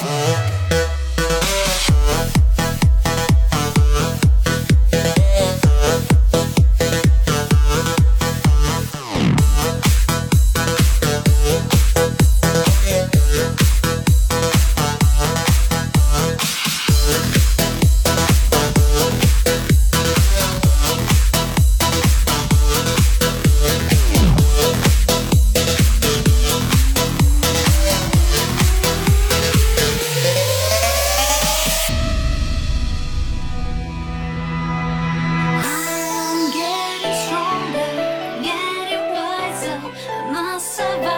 Música nossa, nossa vai.